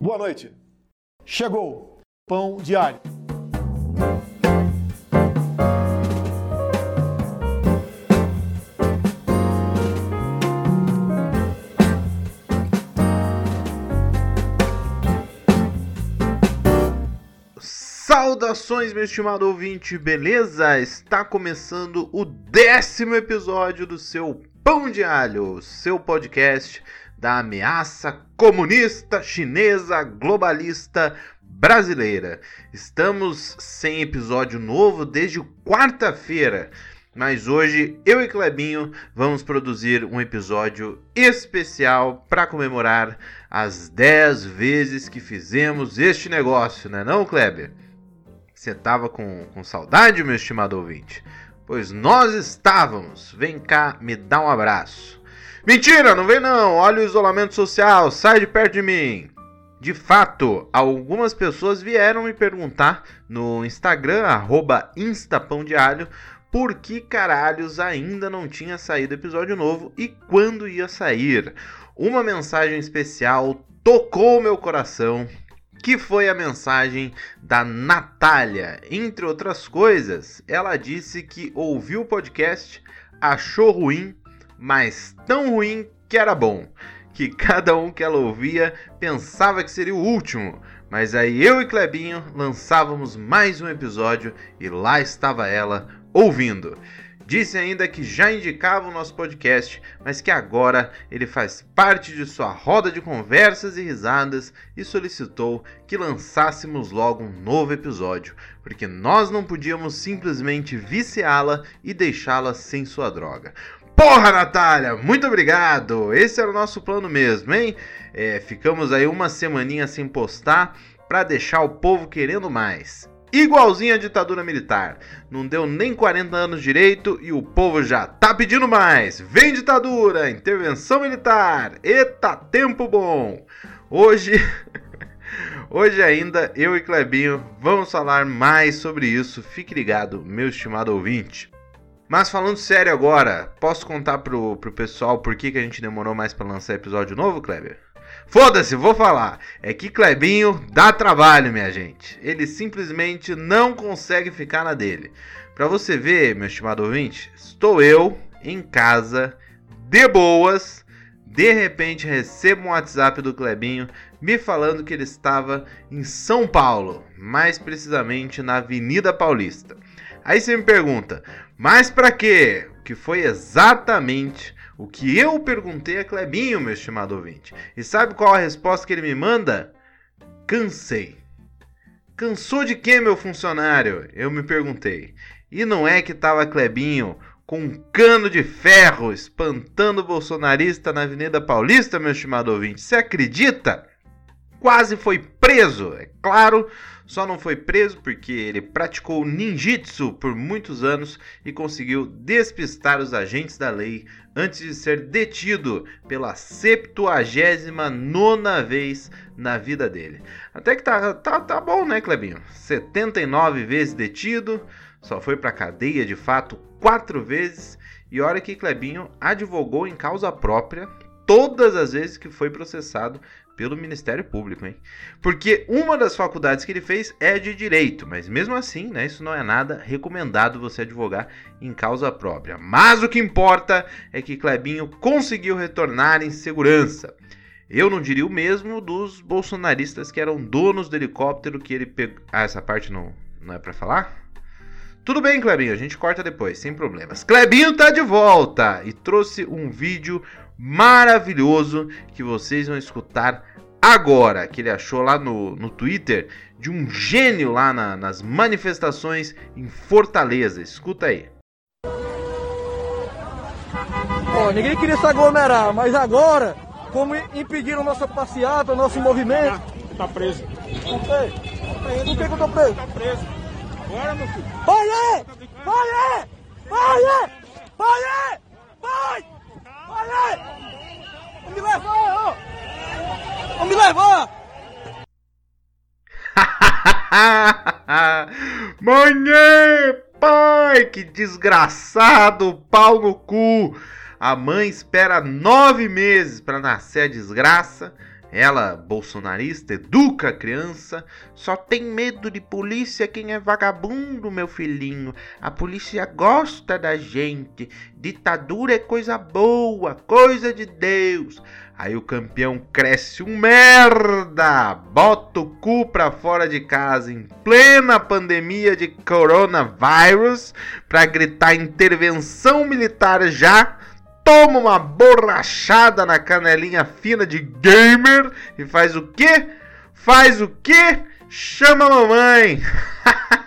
Boa noite. Chegou Pão Diário. Saudações, meu estimado ouvinte, beleza? Está começando o décimo episódio do seu Pão de Alho, seu podcast da ameaça comunista, chinesa, globalista, brasileira. Estamos sem episódio novo desde quarta-feira, mas hoje eu e Clebinho vamos produzir um episódio especial para comemorar as 10 vezes que fizemos este negócio, né não, Kleber? Você tava com, com saudade, meu estimado ouvinte? Pois nós estávamos. Vem cá, me dá um abraço. Mentira, não vem não. Olha o isolamento social, sai de perto de mim. De fato, algumas pessoas vieram me perguntar no Instagram, arroba instapãodiário, por que caralhos ainda não tinha saído episódio novo e quando ia sair. Uma mensagem especial tocou meu coração, que foi a mensagem da Natália. Entre outras coisas, ela disse que ouviu o podcast, achou ruim mas tão ruim que era bom, que cada um que ela ouvia pensava que seria o último. Mas aí eu e Clebinho lançávamos mais um episódio e lá estava ela ouvindo. Disse ainda que já indicava o nosso podcast, mas que agora ele faz parte de sua roda de conversas e risadas e solicitou que lançássemos logo um novo episódio, porque nós não podíamos simplesmente viciá-la e deixá-la sem sua droga. Porra, Natália, muito obrigado. Esse era o nosso plano mesmo, hein? É, ficamos aí uma semaninha sem postar para deixar o povo querendo mais. Igualzinho a ditadura militar. Não deu nem 40 anos direito e o povo já tá pedindo mais. Vem ditadura, intervenção militar. Eita, tempo bom. Hoje Hoje ainda eu e Clebinho vamos falar mais sobre isso. Fique ligado, meu estimado ouvinte. Mas falando sério agora, posso contar pro, pro pessoal por que, que a gente demorou mais para lançar episódio novo, Kleber? Foda-se, vou falar. É que Clebinho dá trabalho, minha gente. Ele simplesmente não consegue ficar na dele. Para você ver, meu estimado ouvinte, estou eu em casa, de boas. De repente recebo um WhatsApp do Clebinho me falando que ele estava em São Paulo, mais precisamente na Avenida Paulista. Aí você me pergunta, mas para quê? Que foi exatamente o que eu perguntei a Clebinho, meu estimado ouvinte. E sabe qual a resposta que ele me manda? Cansei. Cansou de quê, meu funcionário? Eu me perguntei. E não é que tava Clebinho com um cano de ferro espantando o bolsonarista na Avenida Paulista, meu estimado ouvinte. Você acredita? Quase foi preso, é claro, só não foi preso porque ele praticou ninjitsu por muitos anos e conseguiu despistar os agentes da lei antes de ser detido pela 79 vez na vida dele. Até que tá, tá, tá bom, né, Clebinho? 79 vezes detido, só foi pra cadeia de fato quatro vezes. E olha que Clebinho advogou em causa própria todas as vezes que foi processado pelo Ministério Público, hein? Porque uma das faculdades que ele fez é de direito, mas mesmo assim, né, isso não é nada recomendado você advogar em causa própria. Mas o que importa é que Clebinho conseguiu retornar em segurança. Eu não diria o mesmo dos bolsonaristas que eram donos do helicóptero que ele pegou. Ah, essa parte não, não é para falar? Tudo bem, Clebinho, a gente corta depois, sem problemas. Clebinho tá de volta e trouxe um vídeo maravilhoso que vocês vão escutar agora, que ele achou lá no, no Twitter, de um gênio lá na, nas manifestações em Fortaleza. Escuta aí. Oh, ninguém queria se aglomerar, mas agora, como impediram nossa passeata, nosso movimento. Tá, tá preso. Por quê? Por que, que eu tô preso? Tá preso. Bora, meu filho. Vai aí! Vai aí! Vai aí! Vai! Vai aí! Vamos me levar! Vamos me levar! Mãe, pai, que desgraçado, pau no cu. A mãe espera nove meses para nascer a desgraça Ela, bolsonarista, educa a criança. Só tem medo de polícia quem é vagabundo, meu filhinho. A polícia gosta da gente. Ditadura é coisa boa, coisa de Deus. Aí o campeão cresce um merda, bota o cu pra fora de casa em plena pandemia de coronavírus pra gritar intervenção militar já toma uma borrachada na canelinha fina de gamer e faz o quê? Faz o quê? Chama a mamãe!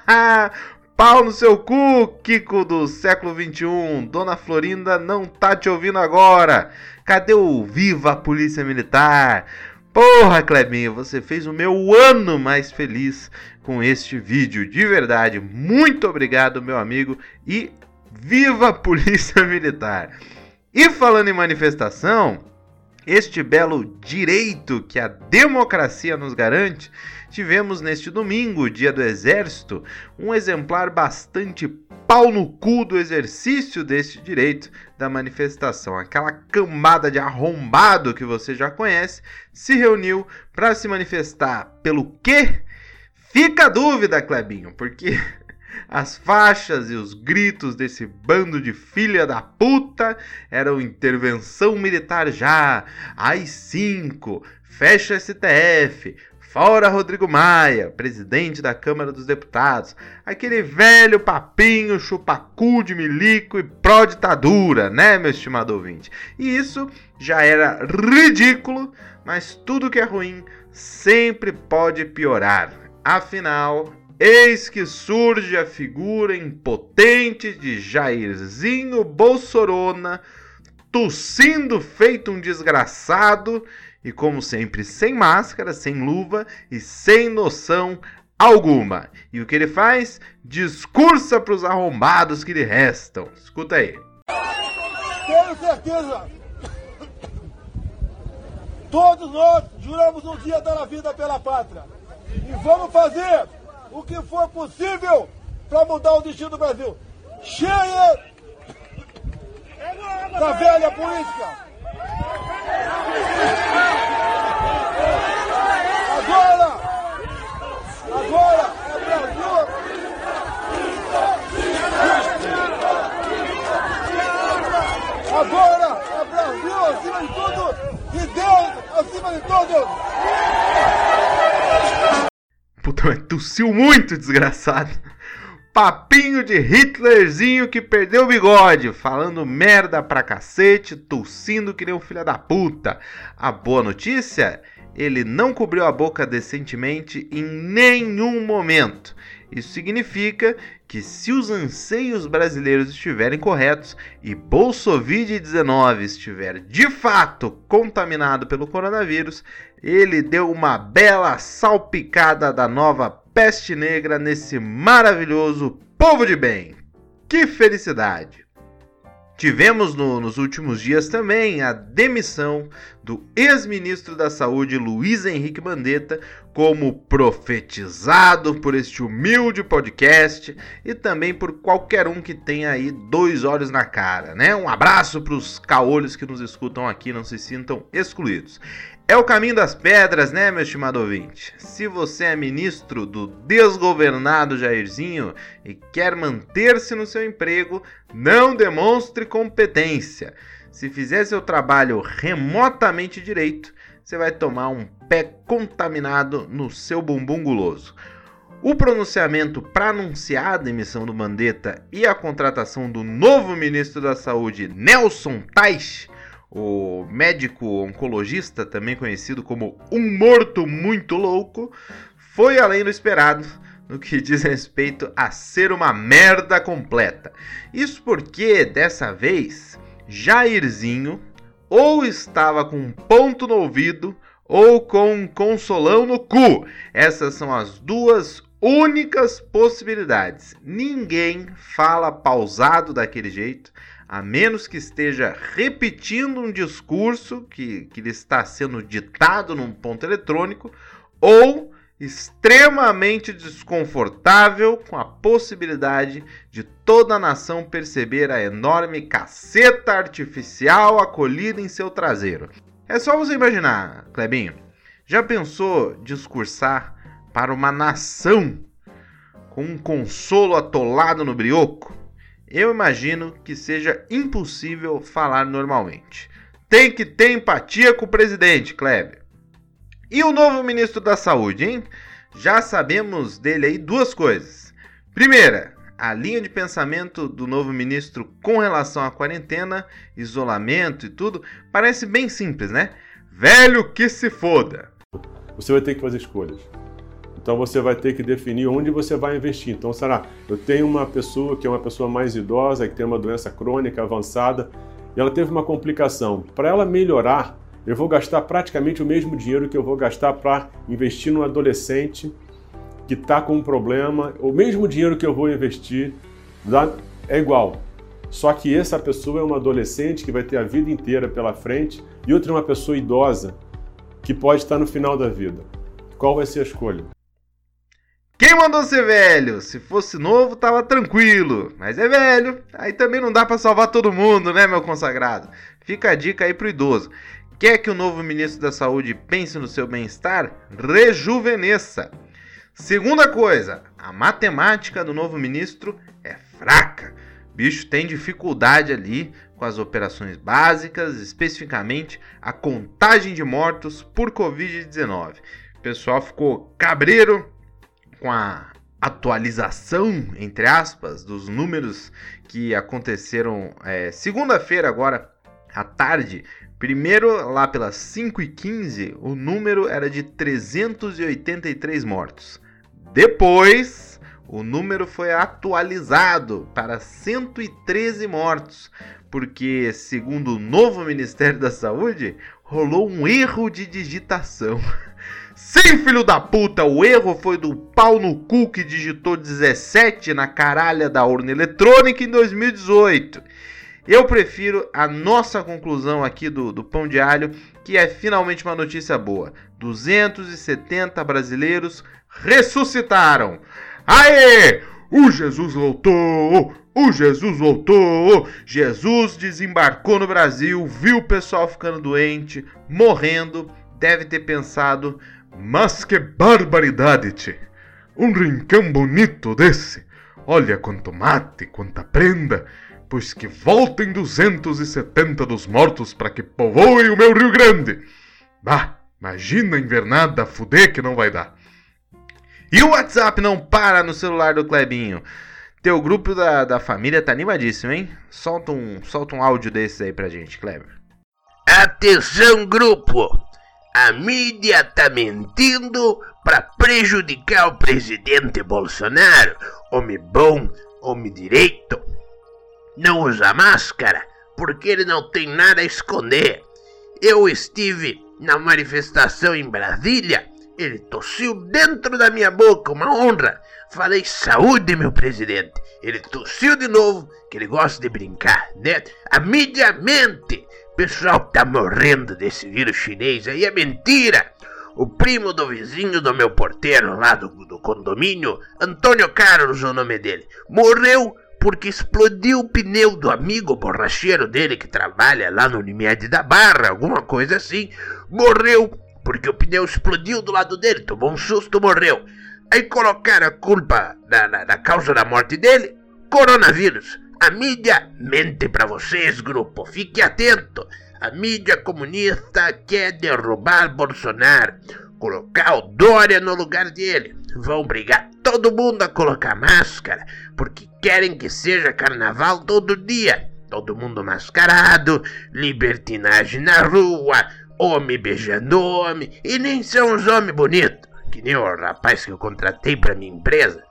Pau no seu cu, Kiko do século 21. Dona Florinda não tá te ouvindo agora. Cadê o Viva Polícia Militar? Porra, Clebinho, você fez o meu ano mais feliz com este vídeo. De verdade, muito obrigado, meu amigo. E viva a Polícia Militar! E falando em manifestação, este belo direito que a democracia nos garante, tivemos neste domingo, dia do Exército, um exemplar bastante pau no cu do exercício deste direito da manifestação. Aquela cambada de arrombado que você já conhece se reuniu para se manifestar pelo quê? Fica a dúvida, Clebinho, porque as faixas e os gritos desse bando de filha da puta eram intervenção militar já, AI-5, fecha STF, fora Rodrigo Maia, presidente da Câmara dos Deputados, aquele velho papinho chupacu de milico e pró-ditadura, né, meu estimado ouvinte? E isso já era ridículo, mas tudo que é ruim sempre pode piorar. Afinal, Eis que surge a figura impotente de Jairzinho Bolsorona, tossindo feito um desgraçado e, como sempre, sem máscara, sem luva e sem noção alguma. E o que ele faz? Discursa para os arrombados que lhe restam. Escuta aí. Tenho certeza. Todos nós juramos um dia dar a vida pela pátria. E vamos fazer o que for possível para mudar o destino do Brasil. Cheia da velha política. Agora, agora é Brasil. Agora é Brasil acima de tudo e Deus acima de todos. Puta, tossiu muito, desgraçado. Papinho de Hitlerzinho que perdeu o bigode, falando merda pra cacete, tossindo que nem um filho da puta. A boa notícia? Ele não cobriu a boca decentemente em nenhum momento. Isso significa que se os anseios brasileiros estiverem corretos e Bolsonaro-19 estiver de fato contaminado pelo coronavírus, ele deu uma bela salpicada da nova peste negra nesse maravilhoso povo de bem. Que felicidade! Tivemos no, nos últimos dias também a demissão do ex-ministro da Saúde Luiz Henrique Mandetta, como profetizado por este humilde podcast e também por qualquer um que tenha aí dois olhos na cara, né? Um abraço para os caolhos que nos escutam aqui, não se sintam excluídos. É o caminho das pedras, né, meu estimado ouvinte? Se você é ministro do desgovernado Jairzinho e quer manter-se no seu emprego, não demonstre competência. Se fizer seu trabalho remotamente direito, você vai tomar um pé contaminado no seu bumbum guloso. O pronunciamento para anunciar a demissão do Mandetta e a contratação do novo ministro da Saúde, Nelson Teich, o médico oncologista, também conhecido como um morto muito louco, foi além do esperado no que diz respeito a ser uma merda completa. Isso porque dessa vez Jairzinho ou estava com um ponto no ouvido ou com um consolão no cu. Essas são as duas únicas possibilidades. Ninguém fala pausado daquele jeito a menos que esteja repetindo um discurso que, que lhe está sendo ditado num ponto eletrônico, ou extremamente desconfortável com a possibilidade de toda a nação perceber a enorme caceta artificial acolhida em seu traseiro. É só você imaginar, Clebinho. Já pensou discursar para uma nação com um consolo atolado no brioco? Eu imagino que seja impossível falar normalmente. Tem que ter empatia com o presidente, Kleber. E o novo ministro da Saúde, hein? Já sabemos dele aí duas coisas. Primeira, a linha de pensamento do novo ministro com relação à quarentena, isolamento e tudo parece bem simples, né? Velho que se foda. Você vai ter que fazer escolhas. Então você vai ter que definir onde você vai investir. Então, será, eu tenho uma pessoa que é uma pessoa mais idosa, que tem uma doença crônica avançada, e ela teve uma complicação. Para ela melhorar, eu vou gastar praticamente o mesmo dinheiro que eu vou gastar para investir no adolescente que está com um problema, o mesmo dinheiro que eu vou investir é igual. Só que essa pessoa é uma adolescente que vai ter a vida inteira pela frente e outra é uma pessoa idosa que pode estar no final da vida. Qual vai ser a escolha? Quem mandou ser velho? Se fosse novo, tava tranquilo. Mas é velho, aí também não dá para salvar todo mundo, né, meu consagrado? Fica a dica aí pro idoso. Quer que o novo ministro da Saúde pense no seu bem-estar? Rejuvenesça. Segunda coisa, a matemática do novo ministro é fraca. Bicho tem dificuldade ali com as operações básicas, especificamente a contagem de mortos por Covid-19. O pessoal ficou cabreiro com a atualização, entre aspas, dos números que aconteceram é, segunda-feira agora à tarde. Primeiro, lá pelas 5h15, o número era de 383 mortos. Depois, o número foi atualizado para 113 mortos, porque, segundo o novo Ministério da Saúde, rolou um erro de digitação. Sim, filho da puta, o erro foi do pau no cu que digitou 17 na caralha da urna eletrônica em 2018. Eu prefiro a nossa conclusão aqui do, do Pão de Alho, que é finalmente uma notícia boa. 270 brasileiros ressuscitaram. Aê! O Jesus voltou! O Jesus voltou! Jesus desembarcou no Brasil, viu o pessoal ficando doente, morrendo, deve ter pensado: mas que barbaridade, tchê! Um rincão bonito desse! Olha quanto mate, quanta prenda! Pois que voltem 270 dos mortos para que povoem o meu Rio Grande! Bah, imagina a invernada fuder que não vai dar! E o WhatsApp não para no celular do Clebinho. Teu grupo da, da família tá animadíssimo, hein? Solta um, solta um áudio desses aí pra gente, Kleber. Atenção, grupo! A mídia tá mentindo para prejudicar o presidente Bolsonaro. Homem bom, homem direito. Não usa máscara porque ele não tem nada a esconder. Eu estive na manifestação em Brasília ele tossiu dentro da minha boca, uma honra. Falei saúde, meu presidente. Ele tossiu de novo, que ele gosta de brincar, né? A mídia mente. O tá morrendo desse vírus chinês aí, é mentira. O primo do vizinho do meu porteiro lá do, do condomínio, Antônio Carlos, o nome dele, morreu porque explodiu o pneu do amigo borracheiro dele que trabalha lá no Unimed da Barra, alguma coisa assim. Morreu porque o pneu explodiu do lado dele, tomou um susto, morreu. Aí colocaram a culpa da, da, da causa da morte dele, coronavírus. A mídia mente para vocês, grupo, fique atento. A mídia comunista quer derrubar Bolsonaro, colocar o Dória no lugar dele. Vão brigar todo mundo a colocar máscara, porque querem que seja carnaval todo dia. Todo mundo mascarado, libertinagem na rua, homem beijando homem, e nem são os homens bonitos, que nem o rapaz que eu contratei para minha empresa,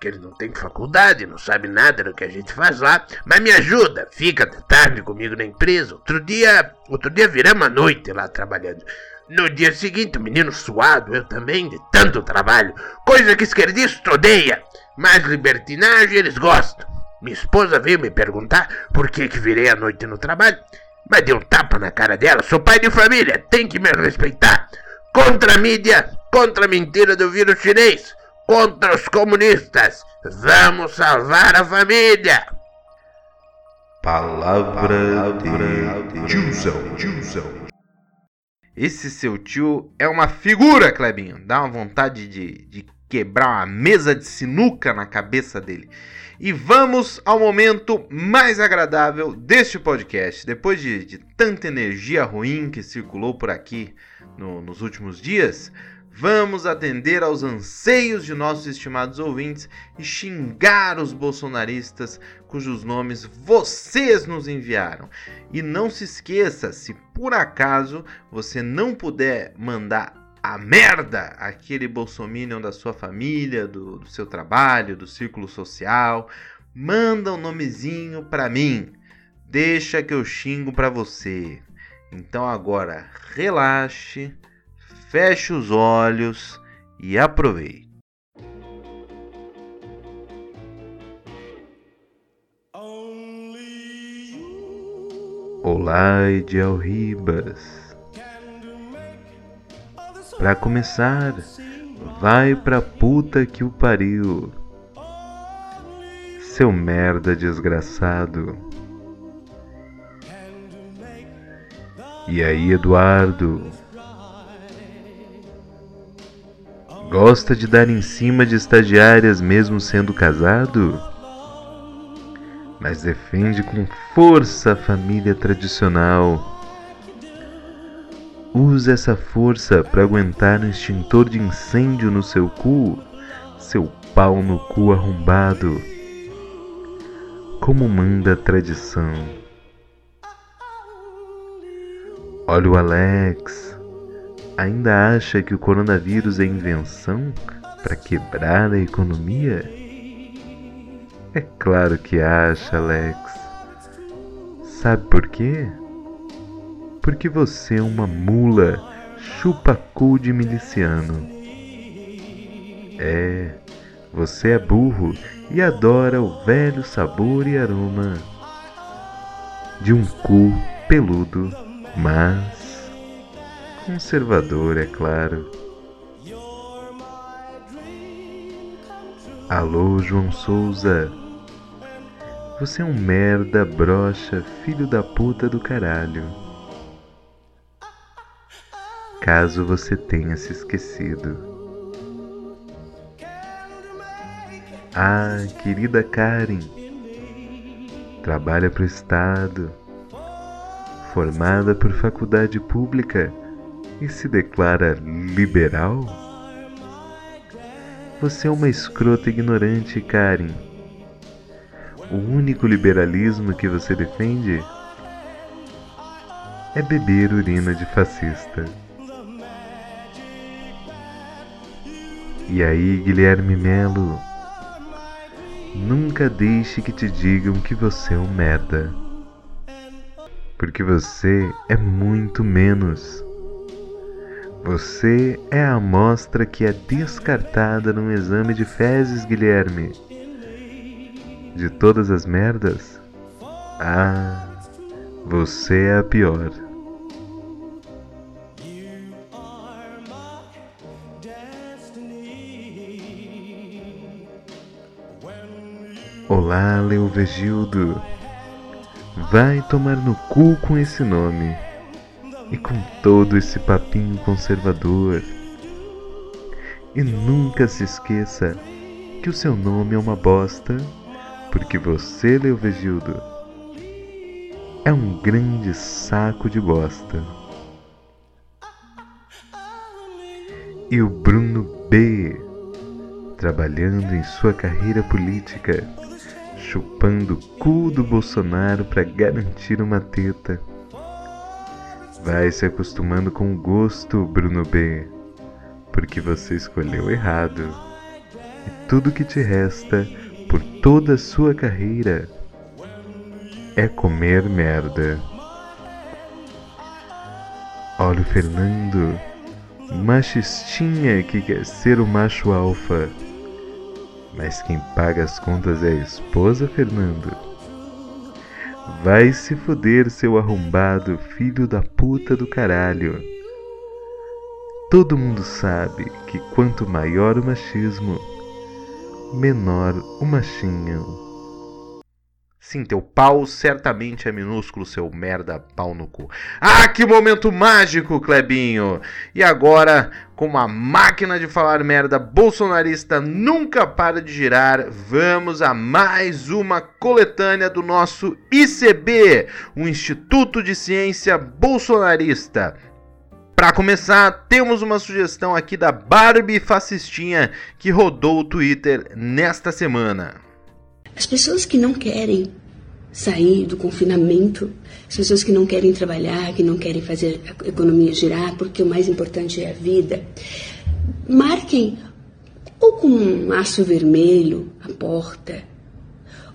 que ele não tem faculdade, não sabe nada do que a gente faz lá, mas me ajuda, fica até tarde comigo na empresa. Outro dia, outro dia viramos a noite lá trabalhando. No dia seguinte, o menino suado, eu também, de tanto trabalho, coisa que esquerdista odeia, mas libertinagem eles gostam. Minha esposa veio me perguntar por que que virei a noite no trabalho. Mas deu um tapa na cara dela. Sou pai de família, tem que me respeitar. Contra a mídia, contra a mentira do vírus chinês, contra os comunistas. Vamos salvar a família. Palavra de tiozão, tiozão. Esse seu tio é uma figura, Clebinho. Dá uma vontade de, de quebrar uma mesa de sinuca na cabeça dele. E vamos ao momento mais agradável deste podcast. Depois de, de tanta energia ruim que circulou por aqui no, nos últimos dias, vamos atender aos anseios de nossos estimados ouvintes e xingar os bolsonaristas cujos nomes vocês nos enviaram. E não se esqueça, se por acaso você não puder mandar a merda aquele bolsominion da sua família, do, do seu trabalho, do círculo social, manda um nomezinho pra mim. Deixa que eu xingo pra você. Então agora relaxe, feche os olhos e aproveite. Olá, Ediel Ribas. Pra começar, vai pra puta que o pariu. Seu merda desgraçado. E aí, Eduardo? Gosta de dar em cima de estagiárias mesmo sendo casado? Mas defende com força a família tradicional Use essa força para aguentar um extintor de incêndio no seu cu, seu pau no cu arrombado. Como manda a tradição. Olha o Alex. Ainda acha que o coronavírus é invenção para quebrar a economia? É claro que acha, Alex. Sabe por quê? Porque você é uma mula chupacu de miliciano. É, você é burro e adora o velho sabor e aroma de um cu peludo, mas conservador, é claro. Alô, João Souza. Você é um merda, brocha, filho da puta do caralho caso você tenha se esquecido. Ah, querida Karen, trabalha para o Estado, formada por faculdade pública e se declara liberal? Você é uma escrota ignorante, Karen. O único liberalismo que você defende é beber urina de fascista. E aí, Guilherme Melo? Nunca deixe que te digam que você é um merda. Porque você é muito menos. Você é a amostra que é descartada num exame de fezes, Guilherme. De todas as merdas? Ah, você é a pior. Olá, Leovegildo. Vai tomar no cu com esse nome e com todo esse papinho conservador. E nunca se esqueça que o seu nome é uma bosta, porque você, Leovegildo, é um grande saco de bosta. E o Bruno B, trabalhando em sua carreira política chupando o cu do Bolsonaro para garantir uma teta. Vai se acostumando com o gosto, Bruno B, porque você escolheu errado. E tudo que te resta por toda a sua carreira é comer merda. Olha o Fernando, machistinha que quer ser o macho alfa mas quem paga as contas é a esposa, Fernando. Vai se fuder, seu arrombado, filho da puta do caralho. Todo mundo sabe que quanto maior o machismo, menor o machinho. Sim, teu pau certamente é minúsculo, seu merda pau no cu. Ah, que momento mágico, Clebinho! E agora, como a máquina de falar merda bolsonarista nunca para de girar, vamos a mais uma coletânea do nosso ICB, o Instituto de Ciência Bolsonarista. Para começar, temos uma sugestão aqui da Barbie Fascistinha que rodou o Twitter nesta semana. As pessoas que não querem sair do confinamento, as pessoas que não querem trabalhar, que não querem fazer a economia girar, porque o mais importante é a vida, marquem ou com um aço vermelho a porta,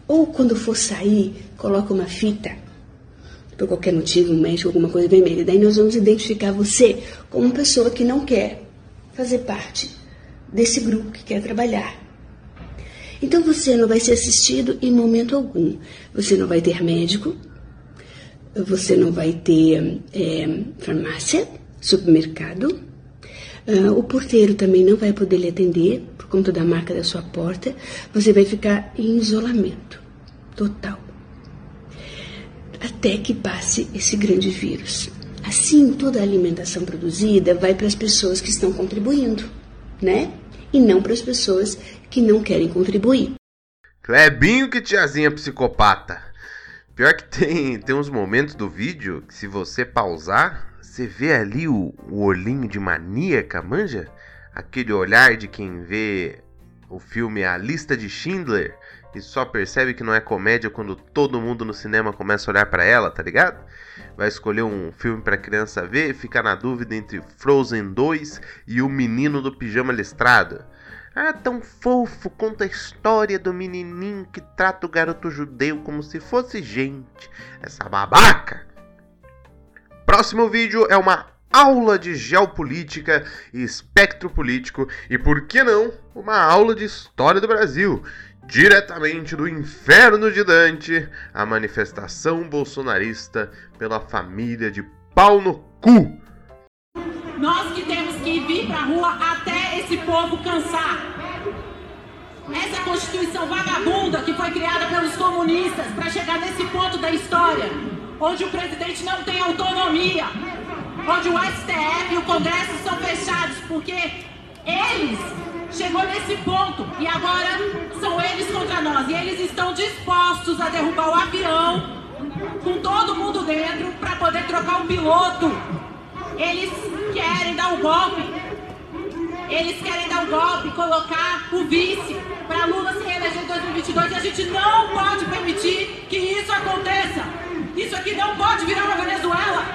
ou quando for sair, coloca uma fita, por qualquer motivo, um médico, alguma coisa vermelha. Daí nós vamos identificar você como uma pessoa que não quer fazer parte desse grupo que quer trabalhar. Então você não vai ser assistido em momento algum. Você não vai ter médico, você não vai ter é, farmácia, supermercado. Uh, o porteiro também não vai poder lhe atender por conta da marca da sua porta. Você vai ficar em isolamento total até que passe esse grande vírus. Assim, toda a alimentação produzida vai para as pessoas que estão contribuindo, né? E não para as pessoas que não querem contribuir. Clebinho que tiazinha psicopata. Pior que tem, tem uns momentos do vídeo que se você pausar, você vê ali o, o olhinho de maníaca, manja? Aquele olhar de quem vê o filme A Lista de Schindler e só percebe que não é comédia quando todo mundo no cinema começa a olhar para ela, tá ligado? Vai escolher um filme para criança ver e ficar na dúvida entre Frozen 2 e O Menino do Pijama Listrado. Ah, tão fofo, conta a história do menininho que trata o garoto judeu como se fosse gente. Essa babaca! Próximo vídeo é uma aula de geopolítica e espectro político e, por que não, uma aula de história do Brasil. Diretamente do inferno de Dante, a manifestação bolsonarista pela família de pau no cu. Nós que temos que vir pra rua até esse povo cansar. Essa Constituição vagabunda que foi criada pelos comunistas para chegar nesse ponto da história, onde o presidente não tem autonomia, onde o STF e o Congresso são fechados porque eles chegou nesse ponto e agora são eles contra nós e eles estão dispostos a derrubar o avião com todo mundo dentro para poder trocar o piloto. Eles querem dar o um golpe. Eles querem dar um golpe, colocar o vice para Lula se reeleger em 2022 e a gente não pode permitir que isso aconteça. Isso aqui não pode virar uma Venezuela.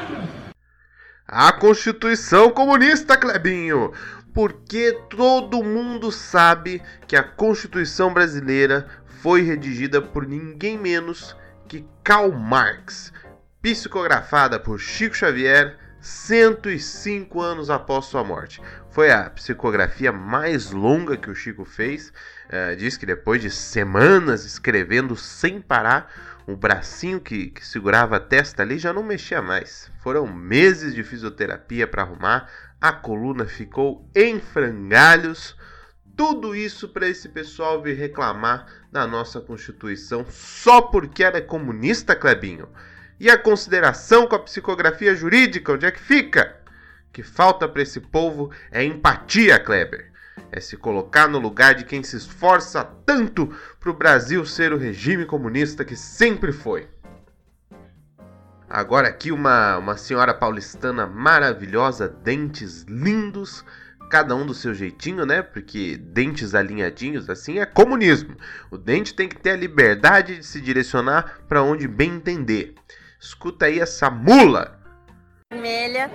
A Constituição Comunista, Clebinho! Porque todo mundo sabe que a Constituição brasileira foi redigida por ninguém menos que Karl Marx, psicografada por Chico Xavier 105 anos após sua morte. Foi a psicografia mais longa que o Chico fez. Uh, diz que depois de semanas escrevendo sem parar, o bracinho que, que segurava a testa ali já não mexia mais. Foram meses de fisioterapia para arrumar, a coluna ficou em frangalhos. Tudo isso para esse pessoal vir reclamar da nossa Constituição só porque ela é comunista, Clebinho. E a consideração com a psicografia jurídica, onde é que fica? Que falta para esse povo é empatia, Kleber. É se colocar no lugar de quem se esforça tanto para o Brasil ser o regime comunista que sempre foi. Agora aqui uma, uma senhora paulistana maravilhosa, dentes lindos, cada um do seu jeitinho, né? Porque dentes alinhadinhos assim é comunismo. O dente tem que ter a liberdade de se direcionar para onde bem entender. Escuta aí essa mula. Vermelha,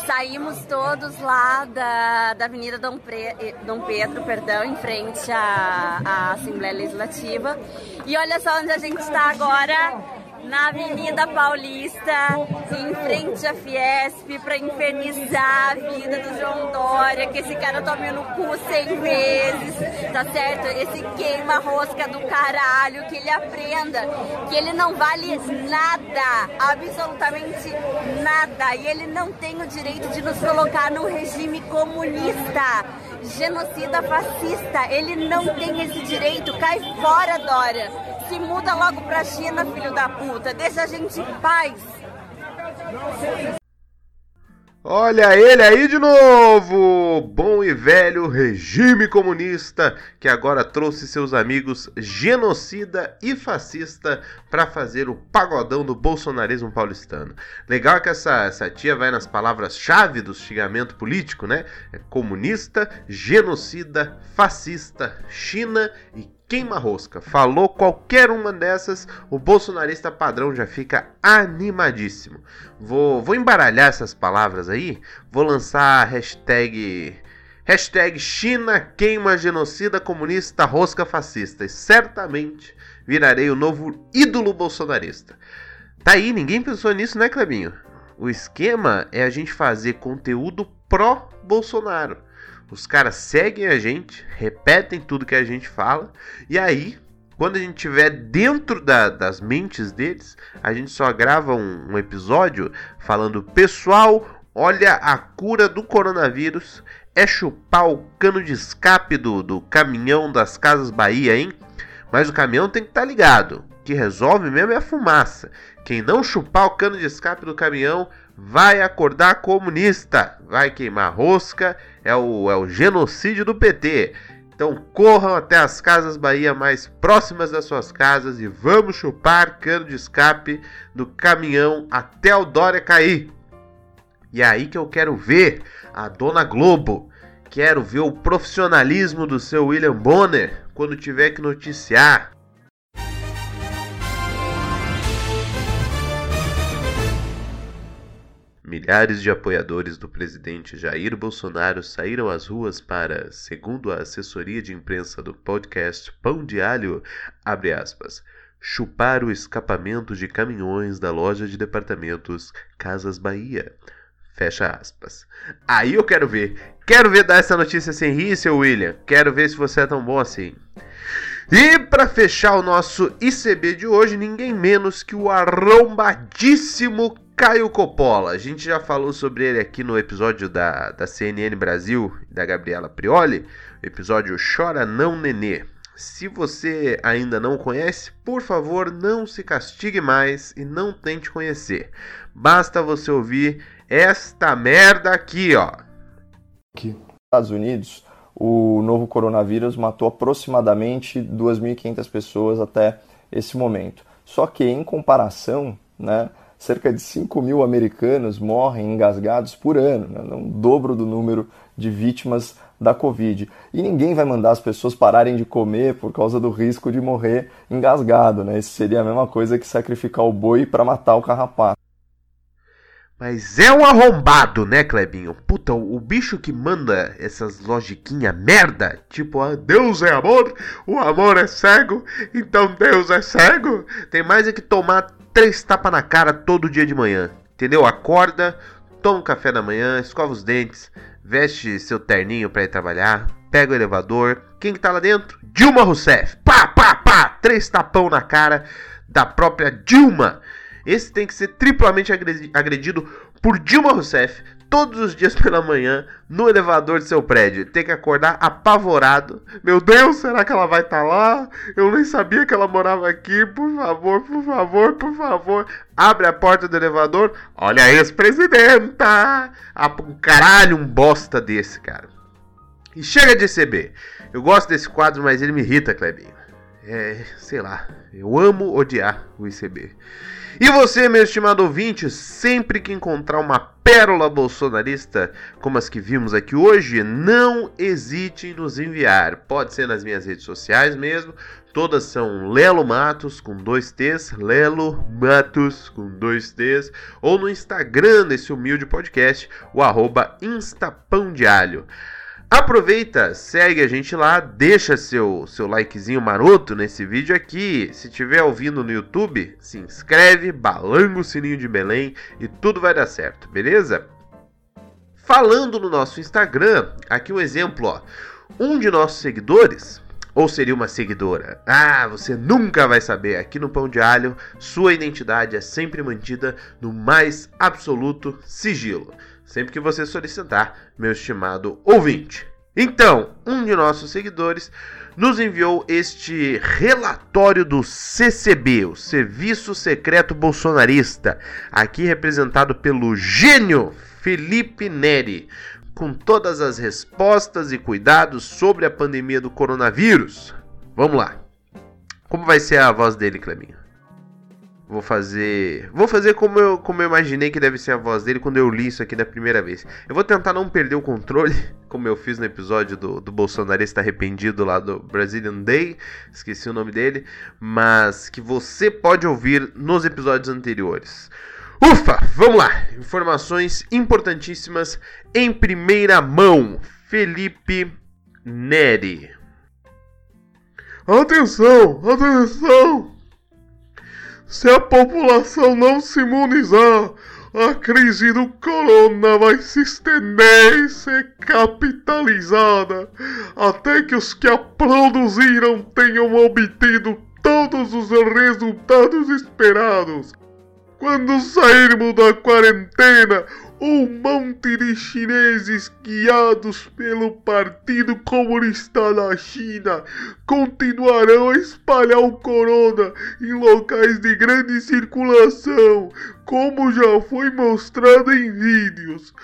saímos todos lá da, da Avenida Dom, Pre, Dom Pedro, perdão, em frente à, à Assembleia Legislativa. E olha só onde a gente está agora na Avenida Paulista, em frente à Fiesp, para infernizar a vida do João Dória, que esse cara tome no cu cem vezes, tá certo? Esse queima-rosca do caralho, que ele aprenda que ele não vale nada, absolutamente nada, e ele não tem o direito de nos colocar no regime comunista, genocida fascista, ele não tem esse direito, cai fora, Dória Se muda logo pra China, filho da puta. Deixa a gente em paz. Olha ele aí de novo! Bom e velho regime comunista que agora trouxe seus amigos genocida e fascista para fazer o pagodão do bolsonarismo paulistano. Legal que essa, essa tia vai nas palavras-chave do xingamento político, né? É comunista, genocida, fascista, China e queima-rosca. Falou qualquer uma dessas, o bolsonarista padrão já fica animadíssimo. Vou, vou embaralhar essas palavras aí, vou lançar a hashtag. Hashtag China queima genocida comunista rosca fascista. E certamente virarei o novo ídolo bolsonarista. Tá aí, ninguém pensou nisso, né, Clebinho? O esquema é a gente fazer conteúdo pró-Bolsonaro. Os caras seguem a gente, repetem tudo que a gente fala, e aí, quando a gente estiver dentro da, das mentes deles, a gente só grava um, um episódio falando: pessoal, olha a cura do coronavírus é chupar o cano de escape do, do caminhão das Casas Bahia, hein? Mas o caminhão tem que estar tá ligado. O que resolve mesmo é a fumaça. Quem não chupar o cano de escape do caminhão vai acordar comunista, vai queimar rosca, é o, é o genocídio do PT. Então corram até as casas Bahia mais próximas das suas casas e vamos chupar cano de escape do caminhão até o Dória cair. E é aí que eu quero ver a Dona Globo. Quero ver o profissionalismo do seu William Bonner quando tiver que noticiar Milhares de apoiadores do presidente Jair Bolsonaro saíram às ruas para, segundo a assessoria de imprensa do podcast Pão de Alho, aspas, chupar o escapamento de caminhões da loja de departamentos Casas Bahia. Fecha aspas. Aí eu quero ver. Quero ver dar essa notícia sem rir, seu William. Quero ver se você é tão bom assim. E para fechar o nosso ICB de hoje, ninguém menos que o arrombadíssimo Caio Coppola, a gente já falou sobre ele aqui no episódio da, da CNN Brasil, da Gabriela Prioli, episódio Chora Não Nenê. Se você ainda não conhece, por favor, não se castigue mais e não tente conhecer. Basta você ouvir esta merda aqui, ó. Aqui nos Estados Unidos, o novo coronavírus matou aproximadamente 2.500 pessoas até esse momento. Só que, em comparação, né, cerca de 5 mil americanos morrem engasgados por ano, né? um dobro do número de vítimas da Covid. E ninguém vai mandar as pessoas pararem de comer por causa do risco de morrer engasgado. Né? Isso seria a mesma coisa que sacrificar o boi para matar o carrapato. Mas é um arrombado, né, Clebinho? Puta, o, bicho que manda essas logiquinha merda, tipo, ah, Deus é amor, o amor é cego, então Deus é cego. Tem mais é que tomar três tapas na cara todo dia de manhã. Entendeu? Acorda, toma um café da manhã, escova os dentes, veste seu terninho para ir trabalhar, pega o elevador. Quem que tá lá dentro? Dilma Rousseff. Pá, pá, pá! Três tapão na cara da própria Dilma. Esse tem que ser triplamente agredido por Dilma Rousseff todos os dias pela manhã no elevador de seu prédio. Tem que acordar apavorado. Meu Deus, será que ela vai estar tá lá? Eu nem sabia que ela morava aqui. Por favor, por favor, por favor. Abre a porta do elevador. Olha a ex-presidenta. Ah, caralho, um bosta desse, cara. E chega de ECB. Eu gosto desse quadro, mas ele me irrita, Clebinho. É, sei lá. Eu amo odiar o ICB. E você, meu estimado ouvinte, sempre que encontrar uma pérola bolsonarista como as que vimos aqui hoje, não hesite em nos enviar. Pode ser nas minhas redes sociais mesmo. Todas são Lelo Matos com dois T's, Lelo Matos com dois T's, ou no Instagram desse humilde podcast, o arroba Instapão de Alho. Aproveita, segue a gente lá, deixa seu, seu likezinho maroto nesse vídeo aqui. Se estiver ouvindo no YouTube, se inscreve, balanga o sininho de Belém e tudo vai dar certo, beleza? Falando no nosso Instagram, aqui um exemplo, ó. Um de nossos seguidores, ou seria uma seguidora? Ah, você nunca vai saber. Aqui no Pão de Alho, sua identidade é sempre mantida no mais absoluto sigilo sempre que você solicitar, meu estimado ouvinte. Então, um de nossos seguidores nos enviou este relatório do CCB, o Serviço Secreto Bolsonarista, aqui representado pelo gênio Felipe Neri, com todas as respostas e cuidados sobre a pandemia do coronavírus. Vamos lá. Como vai ser a voz dele, Cleminho? Vou fazer. Vou fazer como eu, como eu imaginei que deve ser a voz dele quando eu li isso aqui da primeira vez. Eu vou tentar não perder o controle, como eu fiz no episódio do, do bolsonarista arrependido lá do Brazilian Day. Esqueci o nome dele. Mas que você pode ouvir nos episódios anteriores. Ufa! Vamos lá! Informações importantíssimas em primeira mão. Felipe Neri. Atenção! Atenção! Se a população não se imunizar, a crise do corona vai se estender e ser capitalizada até que os que a produziram tenham obtido todos os resultados esperados. Quando sairmos da quarentena, um monte de chineses guiados pelo Partido Comunista da China continuarão a espalhar o corona em locais de grande circulação, como já foi mostrado em vídeos.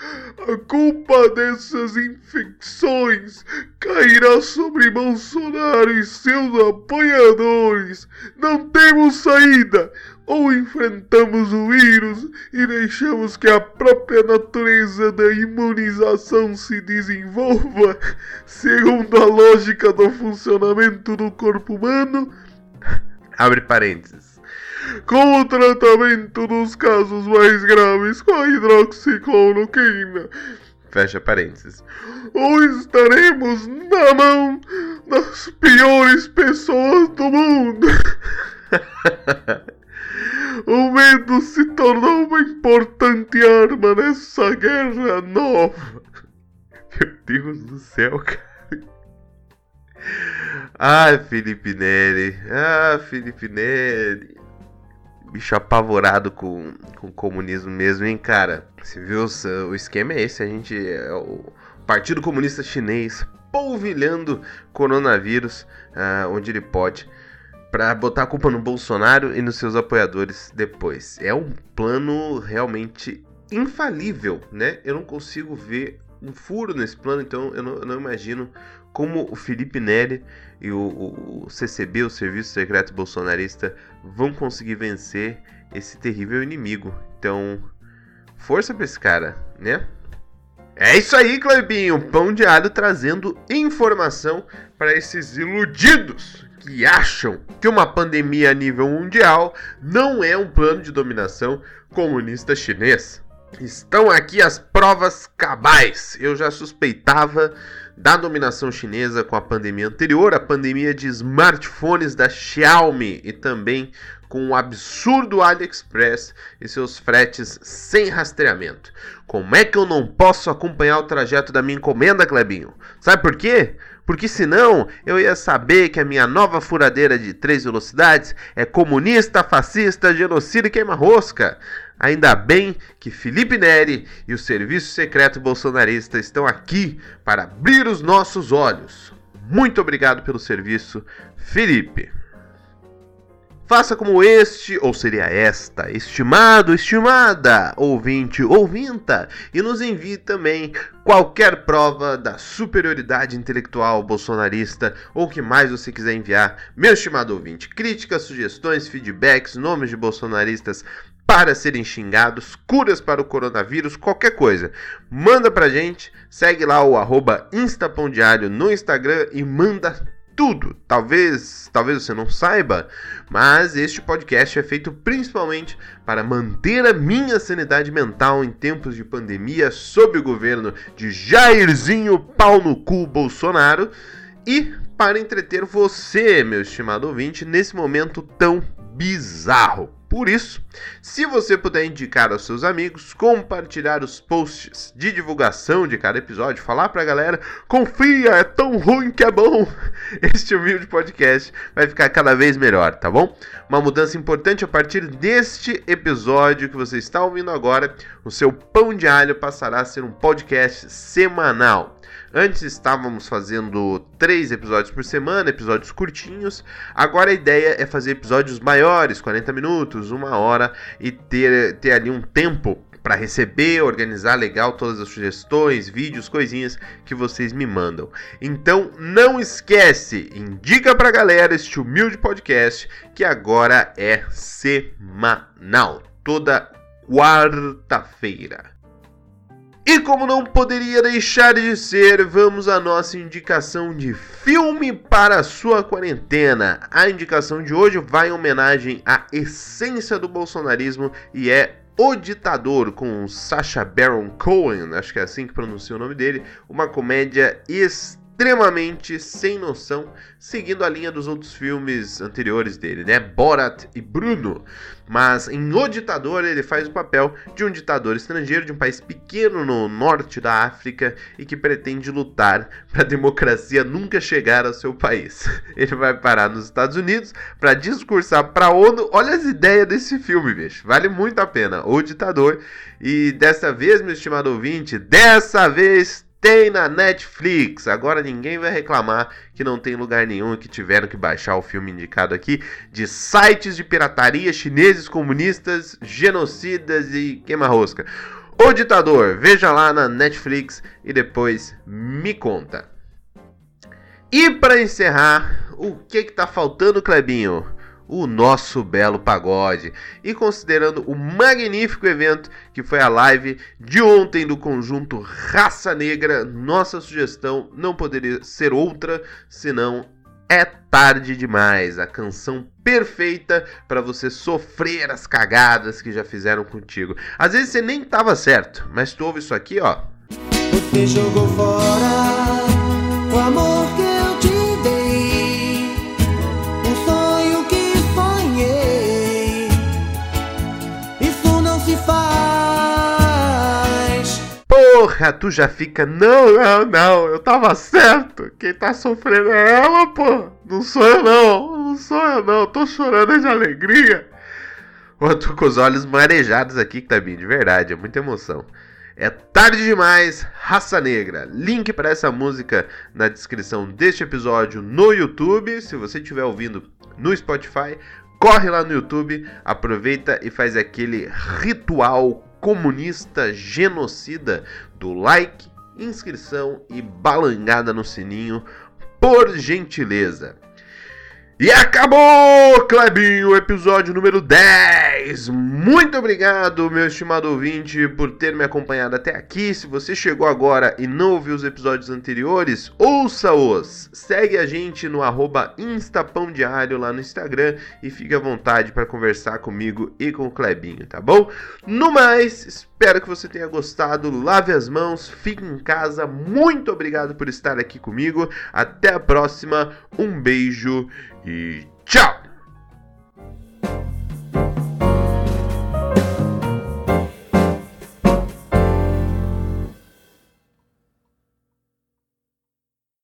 A culpa dessas infecções cairá sobre Bolsonaro e seus apoiadores. Não temos saída ou enfrentamos o vírus e deixamos que a própria natureza da imunização se desenvolva segundo a lógica do funcionamento do corpo humano. Abre parênteses. Com o tratamento dos casos mais graves com a hidroxicloroquina. Fecha parênteses. Ou estaremos na mão das piores pessoas do mundo. O medo se tornou uma importante arma nessa guerra nova. Meu Deus do céu, cara. Ah, Felipe Neri. Ah, Felipe Neri. Bicho apavorado com, com o comunismo mesmo, hein, cara? Você viu? O esquema é esse. A gente é o Partido Comunista Chinês polvilhando coronavírus uh, onde ele pode para botar a culpa no Bolsonaro e nos seus apoiadores depois. É um plano realmente infalível, né? Eu não consigo ver um furo nesse plano, então eu não, eu não imagino como o Felipe Neri e o, o, CCB, o Serviço Secreto Bolsonarista, vão conseguir vencer esse terrível inimigo. Então, força pra esse cara, né? É isso aí, Clebinho. Pão de alho trazendo informação para esses iludidos que acham que uma pandemia a nível mundial não é um plano de dominação comunista chinês. Estão aqui as provas cabais. Eu já suspeitava da dominação chinesa com a pandemia anterior, a pandemia de smartphones da Xiaomi e também com o absurdo AliExpress e seus fretes sem rastreamento. Como é que eu não posso acompanhar o trajeto da minha encomenda, Clebinho? Sabe por quê? Porque senão eu ia saber que a minha nova furadeira de três velocidades é comunista, fascista, genocida e queima-rosca. Ainda bem que Felipe Neri e o Serviço Secreto Bolsonarista estão aqui para abrir os nossos olhos. Muito obrigado pelo serviço, Felipe. Faça como este, ou seria esta, estimado, estimada, ouvinte, ouvinta, e nos envie também qualquer prova da superioridade intelectual bolsonarista ou que mais você quiser enviar, meu estimado ouvinte. Críticas, sugestões, feedbacks, nomes de bolsonaristas para serem xingados, curas para o coronavírus, qualquer coisa. Manda pra gente, segue lá o arroba Instapãodiário no Instagram e manda tudo. Talvez, talvez você não saiba, mas este podcast é feito principalmente para manter a minha sanidade mental em tempos de pandemia sob o governo de Jairzinho pau no cu Bolsonaro e para entreter você, meu estimado ouvinte, nesse momento tão bizarro. Por isso, se você puder indicar aos seus amigos, compartilhar os posts de divulgação de cada episódio, falar pra galera, confia, é tão ruim que é bom. Este humilde podcast vai ficar cada vez melhor, tá bom? Uma mudança importante a partir deste episódio que você está ouvindo agora, o seu pão de alho passará a ser um podcast semanal. Antes estávamos fazendo três episódios por semana, episódios curtinhos. Agora a ideia é fazer episódios maiores, 40 minutos, uma hora, e ter, ter ali um tempo para receber, organizar legal todas as sugestões, vídeos, coisinhas que vocês me mandam. Então não esquece, indica pra galera este humilde podcast que agora é semanal, toda quarta-feira. E como não poderia deixar de ser, vamos à nossa indicação de filme para a sua quarentena. A indicação de hoje vai em homenagem à essência do bolsonarismo e é o Ditador, com Sacha Baron Cohen, acho que é assim que pronuncia o nome dele, uma comédia extremamente sem noção, seguindo a linha dos outros filmes anteriores dele, né? Borat e Bruno. Mas em O Ditador ele faz o papel de um ditador estrangeiro de um país pequeno no norte da África e que pretende lutar para a democracia nunca chegar ao seu país. Ele vai parar nos Estados Unidos para discursar para a ONU. Olha as ideias desse filme, bicho. Vale muito a pena. O Ditador. E dessa vez, meu estimado ouvinte, dessa vez tem na Netflix. Agora ninguém vai reclamar que não tem lugar nenhum e que tiveram que baixar o filme indicado aqui de sites de pirataria chineses comunistas, genocidas e queima-rosca. O Ditador, veja lá na Netflix e depois me conta. E para encerrar, o que que tá faltando, Clebinho? O nosso belo pagode. E considerando o magnífico evento que foi a live de ontem do conjunto Raça Negra, nossa sugestão não poderia ser outra senão É Tarde Demais, a canção perfeita para você sofrer as cagadas que já fizeram contigo. Às vezes você nem tava certo, mas tu ouve isso aqui, ó. Você jogou fora o amor Porra, tu já fica, não, não, não, eu tava certo. Quem tá sofrendo é ela, pô. Não sou eu, não. Não sou eu, não. Tô chorando de alegria. Eu tô com os olhos marejados aqui, Tabinho, de verdade, é muita emoção. É tarde demais, Raça Negra. Link para essa música na descrição deste episódio no YouTube. Se você estiver ouvindo no Spotify, corre lá no YouTube, aproveita e faz aquele ritual comunista genocida do like, inscrição e balangada no sininho, por gentileza. E acabou, Clebinho, episódio número 10. Muito obrigado, meu estimado ouvinte, por ter me acompanhado até aqui. Se você chegou agora e não ouviu os episódios anteriores, ouça-os. Segue a gente no arroba Instapão Diário lá no Instagram e fique à vontade para conversar comigo e com o Clebinho, tá bom? No mais, espero que você tenha gostado. Lave as mãos, fique em casa. Muito obrigado por estar aqui comigo. Até a próxima. Um beijo e tchau!